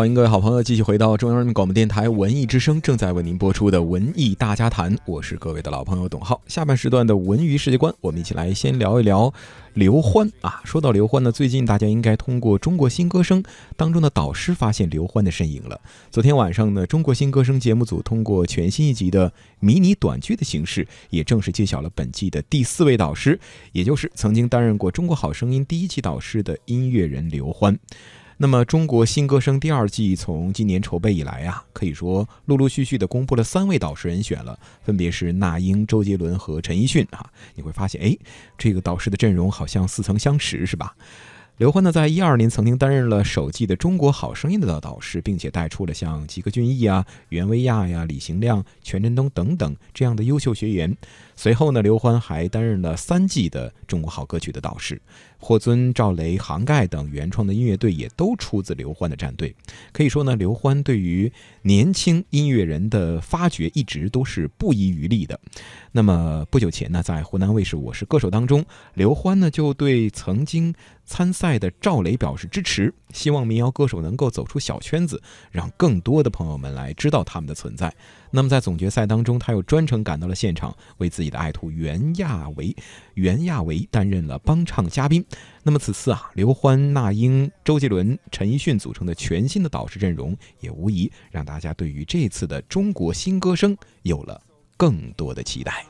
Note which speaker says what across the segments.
Speaker 1: 欢迎各位好朋友继续回到中央人民广播电台文艺之声，正在为您播出的文艺大家谈，我是各位的老朋友董浩。下半时段的文娱世界观，我们一起来先聊一聊刘欢啊。说到刘欢呢，最近大家应该通过《中国新歌声》当中的导师发现刘欢的身影了。昨天晚上呢，《中国新歌声》节目组通过全新一集的迷你短剧的形式，也正式揭晓了本季的第四位导师，也就是曾经担任过《中国好声音》第一期导师的音乐人刘欢。那么，中国新歌声第二季从今年筹备以来啊，可以说陆陆续续的公布了三位导师人选了，分别是那英、周杰伦和陈奕迅哈。你会发现，哎，这个导师的阵容好像似曾相识，是吧？刘欢呢，在一二年曾经担任了首季的《中国好声音》的导师，并且带出了像吉克隽逸啊、袁维亚呀、李行亮、权振东等等这样的优秀学员。随后呢，刘欢还担任了三季的《中国好歌曲》的导师。霍尊、赵雷、杭盖等原创的音乐队也都出自刘欢的战队。可以说呢，刘欢对于年轻音乐人的发掘一直都是不遗余力的。那么不久前呢，在湖南卫视《我是歌手》当中，刘欢呢就对曾经参赛的赵雷表示支持，希望民谣歌手能够走出小圈子，让更多的朋友们来知道他们的存在。那么在总决赛当中，他又专程赶到了现场，为自己的爱徒袁娅维、袁娅维担任了帮唱嘉宾。那么此次啊，刘欢、那英、周杰伦、陈奕迅组成的全新的导师阵容，也无疑让大家对于这次的中国新歌声有了更多的期待。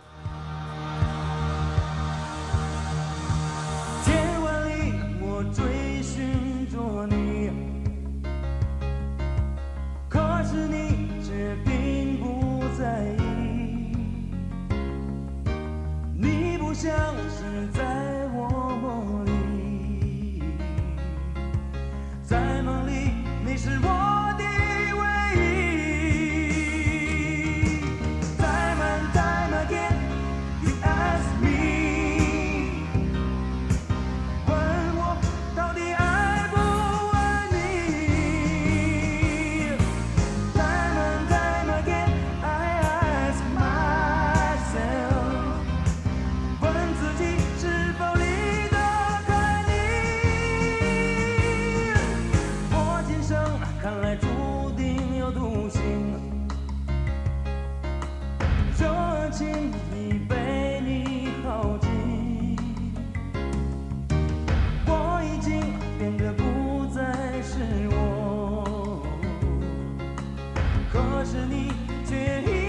Speaker 2: 看来注定要独行。这情已被你耗尽我已经变得不再是我。可是你却已